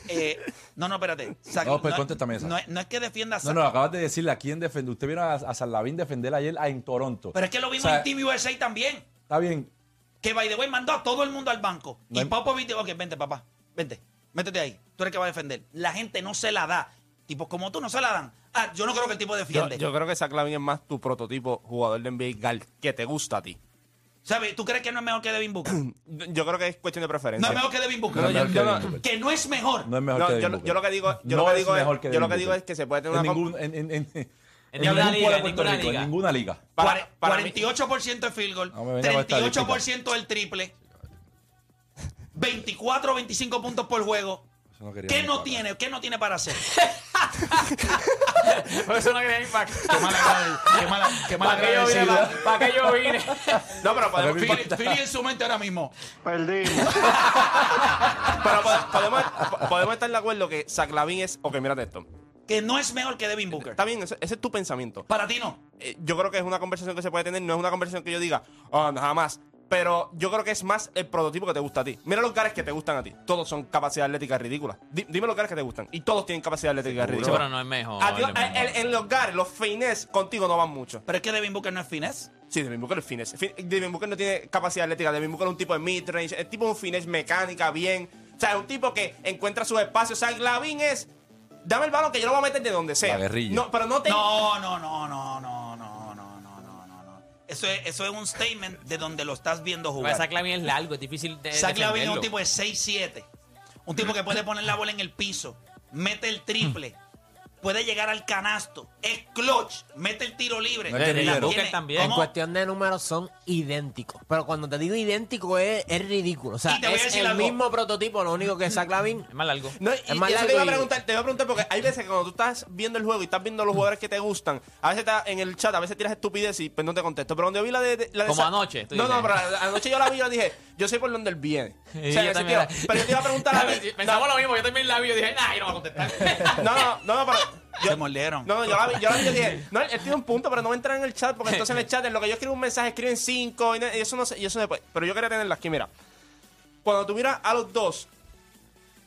eh, no, no, espérate. Zach- No, pues es- contéstame esa. No, es- no es que defienda a No, Zach- no, acabas de decirle a quién defendió. Usted vieron a, a Zach Lavin defender ayer en Toronto. Pero es que lo vimos O sea, en Team USA también. Está bien. Que by the way mandó a todo el mundo al banco. No y hay- Popovich dijo, ok, vente, papá, vente, métete ahí. Tú eres el que va a defender. La gente no se la da. Tipos como tú no se la dan. Ah, yo no creo que el tipo defiende. yo creo que Zach Lavin es más tu prototipo jugador de NBA gal que te gusta a ti. ¿Sabes? ¿Tú crees que no es mejor que Devin Booker? Yo creo que es cuestión de preferencia. es mejor que Devin Booker. No es yo- mejor yo que no- Devin Booker. Que no es mejor. No es mejor No, que yo, Devin lo- Booker. yo lo que digo, yo No lo que es digo es, mejor que yo lo Devin que digo es que se puede tener en una ningún, en, en, en, ninguna liga, de Puerto ninguna Rico, liga. en ninguna liga. Para- Cuare- para mí- 48% de field goal, No me venga con esta 38% del triple, 24 25 puntos por juego. Eso no quería ¿Qué ni no para. tiene? ¿Qué no tiene para hacer? Por eso no quería ir para Qué mala, qué mala, qué mala ¿Para qué yo vine? agradecida. ¿Para qué yo vine? No, pero podemos, Philly, Philly en su mente ahora mismo. pero podemos, po- podemos estar de acuerdo que Zach Lavin es... Ok, mírate esto. Que no es mejor que Devin Booker. Está bien, ese, ese es tu pensamiento. Para ti no. Eh, yo creo que es una conversación que se puede tener, no es una conversación que yo diga, oh, nada más. Pero yo creo que es más el prototipo que te gusta a ti. Mira los gares que te gustan a ti. Todos son capacidad atlética ridícula. Di- dime los gares que te gustan. Y todos tienen capacidad atlética Sí, ridícula. pero no es mejor. A ti- no es a- mejor. en, en los gares, los fines contigo no van mucho. Pero es que Devin Booker no es finesse. Sí, Devin Booker es finesse. Fin- Devin Booker no tiene capacidad atlética. Devin Booker es un tipo de mid-range. Es tipo un finesse mecánica, bien. O sea, es un tipo que encuentra sus espacios. O sea, Glavin es... Dame el balón que yo lo voy a meter de donde sea. La guerrilla. No, pero no te... No, no, no, no, no, no, no, no, no. Eso es, eso es un statement de donde lo estás viendo jugar. Zach Lavin es largo, es difícil de Zach Lavin es un tipo de 6'7". Un tipo que puede poner la bola en el piso, mete el triple, puede llegar al canasto, es clutch, mete el tiro libre. No es que La Miller. Booker tiene- también. En cuestión de números son idénticos. Pero cuando te digo idéntico es, es ridículo. O sea, Y te voy a es decir el algo. mismo prototipo, lo único que Zach Lavin Es más largo. No, y, Es más largo te iba a y- preguntar, te iba a preguntar porque hay veces que cuando tú estás viendo el juego y estás viendo los jugadores que te gustan, a veces estás en el chat, a veces tiras estupidez y pues no te contesto. Pero cuando yo vi la de, de- la de Como anoche, No, no, pero anoche yo la vi y yo dije, yo sé por dónde él viene. Sí, O yo sea, ese la- pero yo te iba a preguntar a ti. Pensamos lo mismo, yo también la vi y dije, nah, yo no voy a contestar. No, no, no, no, pero. Se Yo, mordieron. no, no, yo la vi, yo la vi yo dije, no, él tiene un punto, pero no va a entrar en el chat, porque entonces en el chat, en lo que yo escribo un mensaje, escriben cinco, y, no- y eso no sé, y eso después. Pero yo quería tenerla aquí, mira. Cuando tú miras a los dos,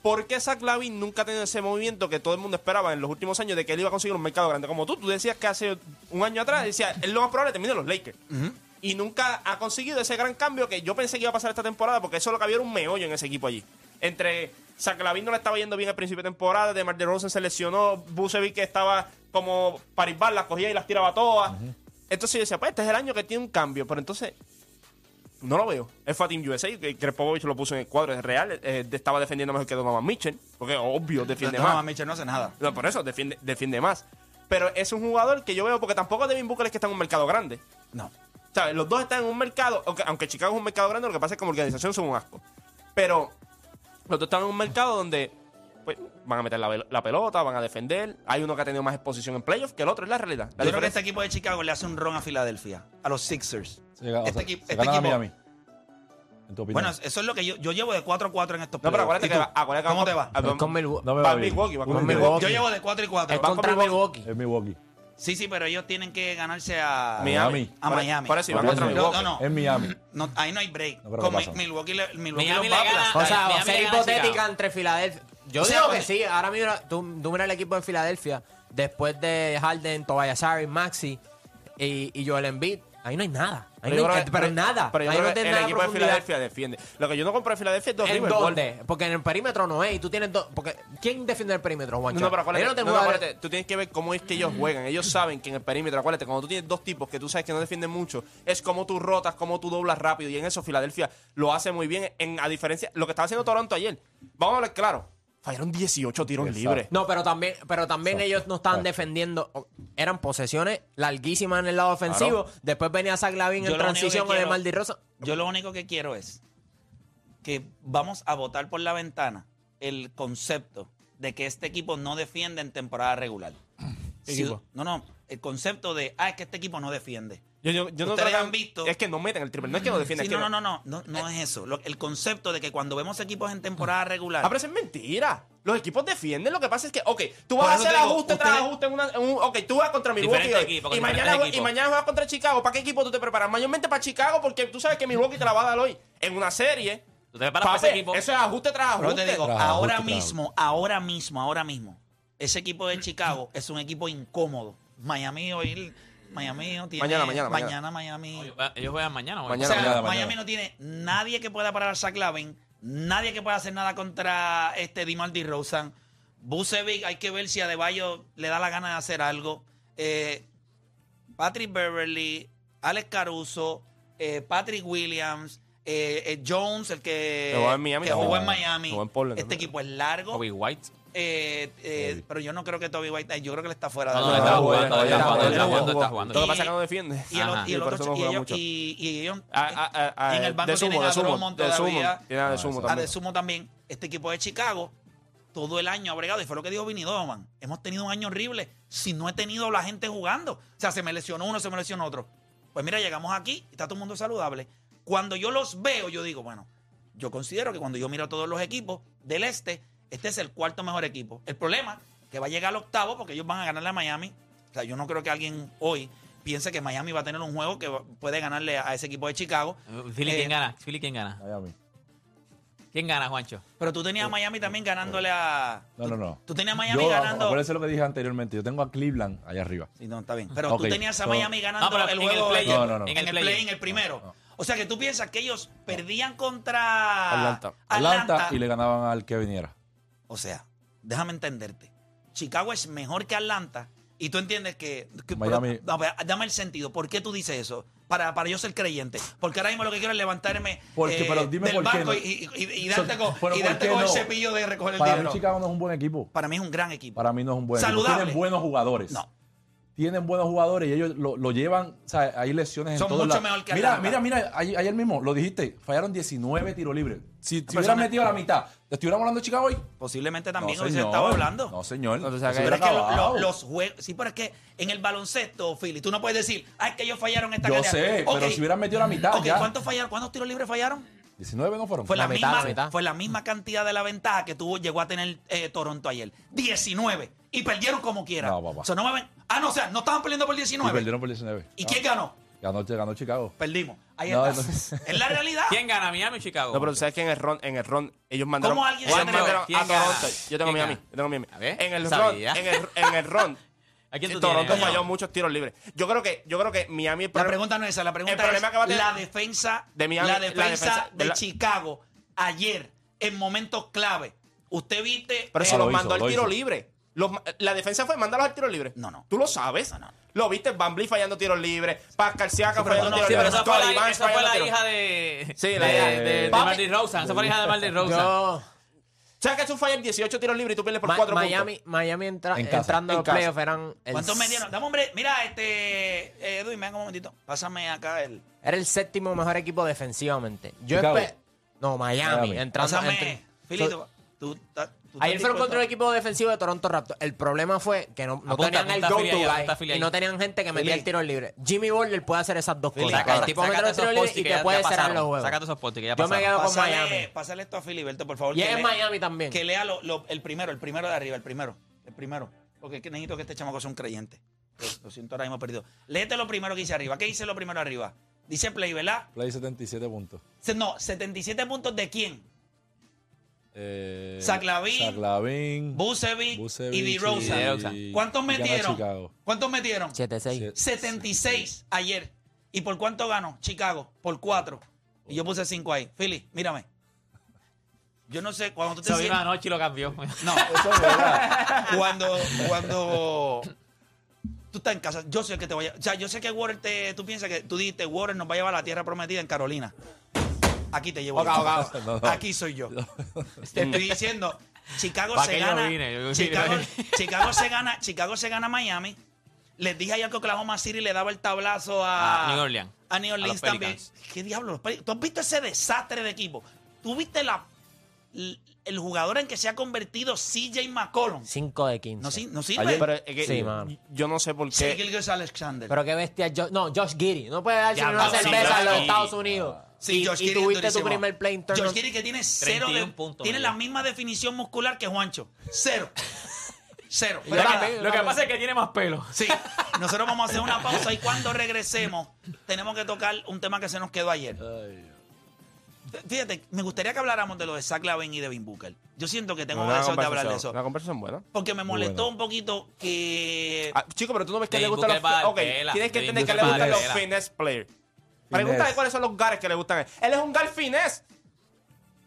¿por qué Zach Lavin nunca ha tenido ese movimiento que todo el mundo esperaba en los últimos años de que él iba a conseguir un mercado grande? Como tú, tú decías que hace un año atrás, decías, él lo más probable termina en los Lakers. Y nunca ha conseguido ese gran cambio que yo pensé que iba a pasar esta temporada, porque eso lo que había era un meollo en ese equipo allí. Entre Zach Lavin no le estaba yendo bien al principio de temporada, de Mar de Rosen se lesionó, Bucevic que estaba como parisbar, las cogía y las tiraba todas. Entonces yo decía, pues este es el año que tiene un cambio, pero entonces no lo veo. Es Team USA, que Krepovich lo puso en el cuadro, es real. eh, estaba defendiendo mejor que Donovan Mitchell, porque obvio defiende no, más. no, Mitchell no hace nada. No, por eso, defiende, defiende más. Pero es un jugador que yo veo, porque tampoco Devin Booker es que está en un mercado grande. No. ¿Sabes? Los dos están en un mercado, aunque, aunque Chicago es un mercado grande, lo que pasa es que como organización son un asco. Pero los dos están en un mercado donde pues, van a meter la, pelota, van a defender. Hay uno que ha tenido más exposición en playoffs que el otro, es la realidad. La Yo creo que este equipo de Chicago le hace un ron a Filadelfia, a los Sixers. Se, gana- o Este sea, equipo- se este ganan a equipo- Miami. En tu opinión. Bueno, eso es lo que yo, yo llevo de 4 a 4 en estos No, pero playoffs. acuérdate ¿Y que, acuérdate ¿Cómo te va? es con Milwaukee. Yo llevo de 4 y 4. Eh, Es contra Milwaukee. Es Milwaukee. Sí, sí, pero ellos tienen que ganarse a Miami. A Por- Miami. Por eso, y van contra. Milwaukee. No, no. Es Miami. No, ahí no hay break. No Con que Mi- pasa. Milwaukee, le- Milwaukee Miami los va a le gana- aplastar. O sea, va a ser le gana a hipotética Chicago. entre Filadelfia. Yo O sea, digo que sí. Ahora mismo, tú, tú miras el equipo de Filadelfia, después de Harden, Tobias Harris, Maxi y, y Joel Embiid, Ahí no hay nada. Pero nada. Pero yo ahí creo no que tiene el nada equipo de profundidad. Filadelfia defiende. Lo que yo no compro de Filadelfia es dos ¿En dónde? Porque en el perímetro no es. Y tú tienes dos. Porque ¿quién defiende el perímetro, Juancho? No, no, pero acuérdate, no te no, acuérdate, tú tienes que ver cómo es que ellos juegan. Ellos saben que en el perímetro, acuérdate, cuando tú tienes dos tipos que tú sabes que no defienden mucho, es como tú rotas, cómo tú doblas rápido. Y en eso Filadelfia lo hace muy bien. En, a diferencia, lo que estaba haciendo Toronto ayer. Vamos a hablar claro. Fallaron 18 tiros Exacto. libres. No, pero también, pero también Exacto, ellos no estaban exacto. defendiendo. Eran posesiones larguísimas en el lado ofensivo. Después venía Zach Lavin Yo en lo único transición que con el quiero- Maldi Rosa. Yo lo único que quiero es que vamos a votar por la ventana el concepto de que este equipo no defiende en temporada regular. ¿Qué Si- no, no, el concepto de, ah, es que este equipo no defiende. Yo, yo- yo no Ustedes creo que- han visto- Es que no meten el triple. No es que no defienden. Sí, no, no, no, no, no, no es eso. Lo- el concepto de que cuando vemos equipos en temporada regular, Ah, pero eso es mentira. Los equipos defienden. Lo que pasa es que, ok, tú vas a hacer digo, ajuste tras ajuste en, una, en un. Ok, tú vas contra Milwaukee hoy, equipo, y, mañana, y mañana juegas contra Chicago. ¿Para qué equipo tú te preparas? Mayormente para Chicago porque tú sabes que Milwaukee te la va a dar hoy. En una serie. Tú te preparas para ese equipo. Eso es ajuste tras Pero ajuste. te digo, Tras ahora ajuste, tras mismo, ahora mismo, ahora mismo, ese equipo de Chicago es un equipo incómodo. Miami hoy, Miami no tiene... Mañana, mañana, mañana. Mañana, Miami... Ellos juegan- Ellos juegan mañana. ¿o? Mañana. o sea, mañana, Miami mañana. no tiene nadie que pueda parar a Zach Lavin, nadie que pueda hacer nada contra este DeMar DeRozan. Bucevic, hay que ver si a Deballo le da la gana de hacer algo. Eh, Patrick Beverly, Alex Caruso, eh, Patrick Williams, eh, eh, Jones, el que, jugó en Miami que también. jugó en Miami. Jugó en Portland este también. equipo es largo. Kobe White. Eh, eh, pero yo no creo que Toby White, yo creo que él está fuera No, no, de está No, jugando, él está jugando, está jugando, está jugando. Lo que pasa es que no defiende. Y el, y otro no y ellos, y, y ellos Ah, ah, ah, en el banco de sumo, tienen a sumo, Drummond de sumo. todavía. De sumo a también. de sumo también. Este equipo de Chicago todo el año ha bregado, y fue lo que dijo Vinny Doman. Hemos tenido un año horrible si no he tenido la gente jugando. O sea, se me lesionó uno, se me lesionó otro. Pues mira, llegamos aquí está todo el mundo saludable. Cuando yo los veo, yo digo, bueno, yo considero que cuando yo miro a todos los equipos del este, este es el cuarto mejor equipo. El problema que va a llegar al octavo porque ellos van a ganarle a Miami. O sea, yo no creo que alguien hoy piense que Miami va a tener un juego que puede ganarle a ese equipo de Chicago. Philly, Eh, ¿quién gana? Philly, ¿quién gana? Miami. ¿Quién gana, Juancho? Pero tú tenías a Miami también ganándole a. No, no, no. Tú tenías a Miami Yo, ganando. Acuérdense lo que dije anteriormente. Yo tengo a Cleveland allá arriba. Sí, no, está bien. Pero tú tenías a so- Miami ganando No, pero el en el juego ayer. No, no, no. En En el play play-in. el primero. O sea que tú piensas que ellos perdían contra Atlanta. Atlanta, y le ganaban al que viniera. O sea, déjame entenderte. Chicago es mejor que Atlanta y tú entiendes que... que- Miami- pero- a ver, dame el sentido. ¿Por qué tú dices eso? Para, para yo ser creyente. Porque ahora mismo lo que quiero es levantarme eh, Porque, pero dime del por qué banco no. y, y- y darte con, pero y ¿por darte qué con el cepillo de recoger el Para dinero. mí Chicago no es un buen equipo. Para mí es un gran equipo. Para mí no es un buen Saludable. equipo. Tienen buenos jugadores. No. Tienen buenos jugadores y ellos lo, lo llevan. O sea, hay lesiones en Son todos mucho lados. mejor que Mira, Atlanta. mira, mira. Ayer, ayer mismo lo dijiste. Fallaron 19 tiros libres. Si, si Pero hubieran metido a la mitad, ¿te estuviéramos hablando de Chicago hoy? Posiblemente también no, hubiese señor. estado hablando. No, señor. Eso que- Pero hubiera es que lo- acabado. lo- los juegos. Sí, pero es que en el baloncesto, Philly, tú no puedes decir, ah, es que ellos fallaron esta Yo cantidad". sé, pero Ok, si hubieran metido la mitad, ya. ¿cuántos fallaron? ¿Cuántos tiros libres fallaron? 19 no fueron. Fue la, La mitad, misma, la mitad. fue la misma cantidad de la ventaja que tuvo, llegó a tener eh, Toronto ayer. 19. Y perdieron como quiera. No, papá. O sea, no me ven. Ah, no, o sea, no estaban perdiendo por Y 19. perdieron por 19. ¿Y Ah, quién ganó? Ganó, ganó Chicago. Perdimos. Ahí No, está. no. Es la realidad. ¿Quién gana, Miami o Chicago? No, pero tú sabes que en el ron, en el ron, ellos mandaron. ¿Cómo alguien ellos mandaron ¿Quién a Toronto. gana? Yo tengo ¿Quién Miami. gana? Yo tengo Miami. A ver, En el ron, sabía. en el, en el ron. ¿A quién tú Toronto tienes? falló muchos tiros libres. Yo creo que, yo creo que Miami. el La problema- pregunta no es esa, la pregunta El problema es que va a tener- la defensa de Miami, la la defensa, defensa de de la- Chicago ayer en momentos clave. Usted viste Pero eh, Ah, lo hizo, mandó al lo tiro hizo. libre. Los- la defensa fue mandarlos al tiro libre. No, no. ¿Tú lo sabes? No, no. Lo viste, Van Vliet fallando tiros libres. Pascal Sí, pero fallando no, tiros Sí, libres. esa fue la, esa fue hija de. Sí, la de, hija de, de Papi. Marley Rosen. Esa fue la hija de Marley Rosen. Yo, ¿Sabes que tú fallas 18 tiros libres y tú pierdes por Ma- 4 Miami, puntos? Miami entra- En casa, entrando en a los playoffs eran. el ¿Cuántos me dieron? Dame, hombre. Mira, este. Eh, Edwin, venga un momentito. Pásame acá el. Era el séptimo mejor equipo defensivamente. Yo Chicago. espe- No, Miami. Miami. Entrando, Pásame. entre- Filito, tú Ayer fueron contra el equipo defensivo de Toronto Raptors. El problema fue que no, no Apunta, tenían el apunta, go-to guy y no tenían gente que metía el tiro libre. Jimmy Butler puede hacer esas dos cosas. saca- el tipo mete los tiros libres y que te ya- puede cerrar pasaron. los juegos. Sácate esos postes que ya Yo me pasaron. quedo con Pásale, Miami. pásale esto a Filiberto, por favor. Y es Miami también. Que lea lo- lo- el primero, el primero de arriba, el primero. El primero. Porque es que necesito que este chamaco sea un creyente. Lo, lo siento, ahora mismo perdido. Léete lo primero que dice arriba. ¿Qué dice lo primero arriba? Dice play, ¿verdad? Play 77 puntos. No, 77 puntos de quién? Eh, Zach Lavin, Zach Lavin, Bucevic Vucevic y DeRozan. y- ¿Cuántos metieron? ¿Cuántos metieron? 7-6. Siete. 76 ayer. ¿Y por cuánto ganó? Chicago, por cuatro. Y yo puse cinco ahí. Philly, mírame. Yo no sé, cuando tú te Se vino sientas- anoche y lo cambió. No, Eso es verdad. cuando, cuando tú estás en casa, yo sé que te voy a. O sea, yo sé que Water te. Tú piensas que tú dijiste, Water nos va a llevar a la tierra prometida en Carolina. Aquí te llevo. yo. No, no. Aquí soy yo. Te estoy diciendo, Chicago ¿Pa' se yo gana. vine? Yo vine. Chicago, Chicago se gana. Chicago se gana a Miami. Les dije ayer que Oklahoma City le daba el tablazo a, A New Orleans. A New A Orleans los también. Pelicans. ¿Qué diablo? los Peli- ¿Tú has visto ese desastre de equipo? ¿Tú viste la, el jugador en que se ha convertido CJ McCollum? 5 de 15. No, si- no sirve. Ayer- Pero es que Sí, mano. yo no sé por Sí, qué. Gilgeous Alexander. Pero qué bestia. Jo- no, Josh Giddy. No puede darse Ya, una sí, cerveza Josh en los. Estados Unidos. Sí, y, Josh y es tu durísimo. primer play. Josh que tiene cero de, 31 puntos, tiene la misma definición muscular que Juancho. Cero. Cero. Yo Pero también, nada, yo Lo que también. pasa es que tiene más pelo. Sí, nosotros vamos a hacer una pausa y cuando regresemos tenemos que tocar un tema que se nos quedó ayer. Fíjate, me gustaría que habláramos de lo de Zach Lavin y Devin Booker. Yo siento que tengo Una deseo de hablar de conversación- eso. Una conversación buena. Porque me molestó un poquito que... Ah, chico, pero tú no ves que le Devin gustan los. Booker va a dar Ok, tela. tienes que Devin entender que le Booker gustan va a los dar tela. finesse players. Pregúntale cuáles son los guards que le gustan a él. Él es un guard finesse.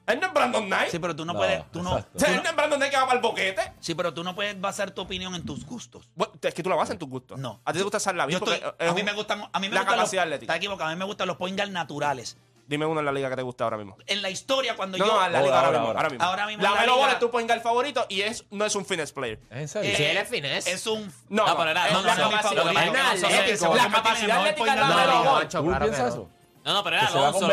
Él no es Brandon Knight. Sí, pero tú no, No, puedes... Tú no, exacto. Él no es Brandon Knight que va para el boquete. sí, pero tú no puedes basar tu opinión en tus gustos. Bueno, es que tú la basas en tus gustos. No. A ti te gusta Sarla Yo bien estoy- porque es a mí un- me gustan... A mí me la gustan capacidad los, atlética. Está equivocado. A mí me gustan los point guard naturales. Dime uno en la liga que te gusta ahora mismo. En la historia, cuando No, yo... no, en la Ahora, liga ahora, ahora, mismo, ahora. mismo. Ahora mismo La la Melo liga- Ball es tu point guard favorito y es, no es un finesse player. ¿Es en serio? Eh, Sí, él es finesse. Es un... No, No, no, pero era- no, la no, no, La capacidad el atlética de la ¿Tú piensas no. eso? No, no, pero era Alonso.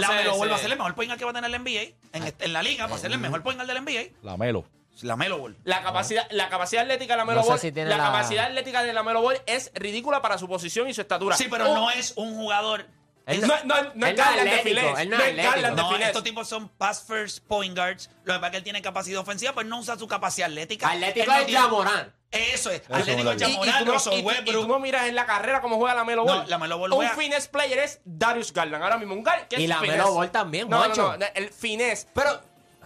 La Melo Ball va a se- ser el mejor point guard que va a tener la NBA. En, en la liga va a ser el mejor point guard de la NBA. La Melo. La Melo Ball. La capacidad, la capacidad atlética de la Melo No sé Ball, si la, la- capacidad atlética de la Melo Ball es ridícula para su posición y su estatura. Sí, pero Oh, no es un jugador... Él no, no, no, él es no Garland de él No no es Garland de. No, finesse. estos tipos son pass first point guards. Lo que pasa es que él tiene capacidad ofensiva, pero no usa su capacidad atlética. Atlético Él no es Jamorán. Eso es. me Atlético lo es Jamorán, no, Russell y- Westbrook. tú no miras en la carrera cómo juega la Melo No, Ball. la Melo Ball Un finesse player es Darius Garland. Ahora mismo, un guard que es Y la. Melo Ball también, no, no, Juancho. no, el finesse. Pero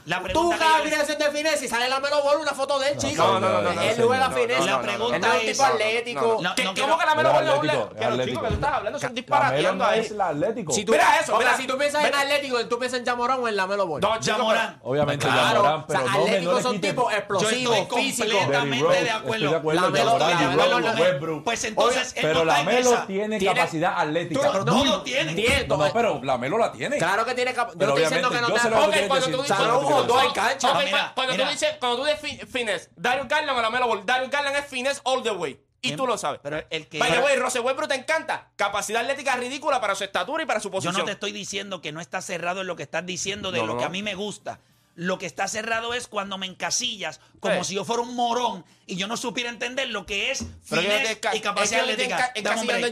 La tú pregunta cada que yo- de finesse y sale la Melo Ball una foto de él, chico. No, no, no, no, no, Él no, juega no, finesse. no, no, no, Él no es un no, tipo no, no, atlético. no, ¿Qué- no ¿Cómo que la Melo Ball es un atlético, es Pero, atlético. chico, que tú estás hablando, son disparateando no ahí. es la Atlético. Si tú, Mira eso, mira, mira. si tú piensas en Mira. Atlético, tú piensas en Jamorán o en la Melo Ball. No, chico, Jamorán. Obviamente, Claro, o sea, pero no me- no atléticos le son tipos Yo explosivos, estoy físicos. Derrick completamente Rose, de acuerdo. Estoy de acuerdo. La Melo- Jamorán, la Derrick Melo Rose, no- Westbrook. Pues entonces, él Pero no la en Melo esa. tiene Tiene- capacidad atlética. Pero no lo tiene. Tiene, No, no, pero la Melo la tiene. Claro que tiene cap- Yo Pero no estoy diciendo que obviamente, no yo te sé lo que Ok, cuando tú dices. no hubo dos en cancha. Ok, Mira, cuando mira. tú dices, cuando tú dices fi- finesse, Darius Garland o la Melo Ball, Darius Garland es finesse all the way. Y Bien, tú lo sabes. pero el que- By the way, Russell Westbrook te encanta. Capacidad atlética ridícula para su estatura y para su Yo posición. no te estoy diciendo que no está cerrado en lo que estás diciendo de No, lo no, que a mí me gusta. Lo que está cerrado es cuando me encasillas como Sí. si yo fuera un morón y yo no supiera entender lo que es enca- y capacidad atlética.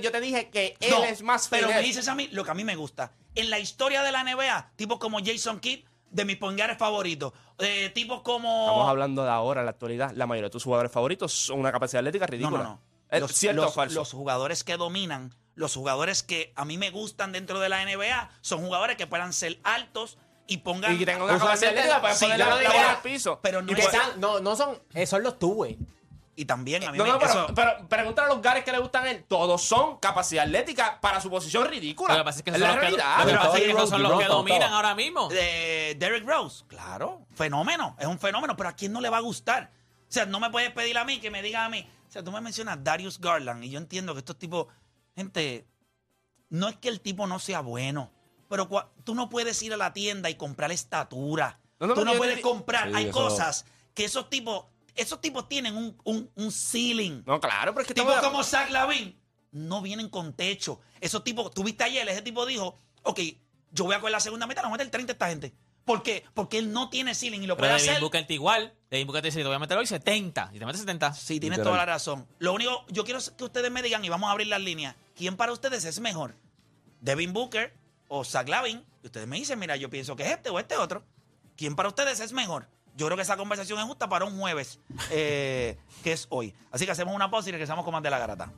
Yo te dije que él No, es más Pero me dices a mí lo que a mí me gusta. En la historia de la NBA, tipos como Jason Kidd, de mis pongares favoritos. Eh, tipos como. Estamos hablando de ahora, en la actualidad. La mayoría de tus jugadores favoritos son una capacidad atlética No, ridícula. no, no. ¿Es Los, cierto los- o falso? los jugadores que dominan, los jugadores que a mí me gustan dentro de la NBA, son jugadores que puedan ser altos y pongan. y que tengan una capacidad atlética para Sí, poner yo la, no la diría- bola al piso. pero no Y que es- sean- no, no son, son los two, güey. Y también a mí No, me no, pero, eso- pero pregúntale a los gares que le gustan a él. Todos son capacidad atlética para su posición ridícula. Lo que pasa es que es la los que, realidad. lo que Pero pasa es que esos son los que Rose, dominan ahora mismo. de Derrick Rose, claro, fenómeno, es un fenómeno, pero ¿a quién no le va a gustar? O sea, no me puedes pedir a mí que me diga a mí. O sea, tú me mencionas Darius Garland y yo entiendo que estos tipos, gente, no es que el tipo no sea bueno, pero tú no puedes ir a la tienda y comprar estatura. No, no, tú no puedes comprar. Sí, Hay eso- cosas que esos tipos, esos tipos tienen un, un, un ceiling. No, claro, pero es que Tipos como Zach Lavin no vienen con techo. Esos tipos, tuviste ayer, ese tipo dijo, ok, yo voy a coger la segunda meta, le voy a meter 30 a esta gente. ¿Por qué? Porque él no tiene ceiling y lo Pero puede Devin hacer. Booker está igual. Devin Booker te dice, te voy a meter hoy 70. Y te metes 70. Sí, tienes Literal. toda la razón. Lo único, yo quiero que ustedes me digan y vamos a abrir las líneas. ¿Quién para ustedes es mejor? ¿Devin Booker o Zach Lavin? Y ustedes me dicen, mira, yo pienso que es este o este otro. ¿Quién para ustedes es mejor? Yo creo que esa conversación es justa para un jueves, eh, que es hoy. Así que hacemos una pausa y regresamos con más de la garata.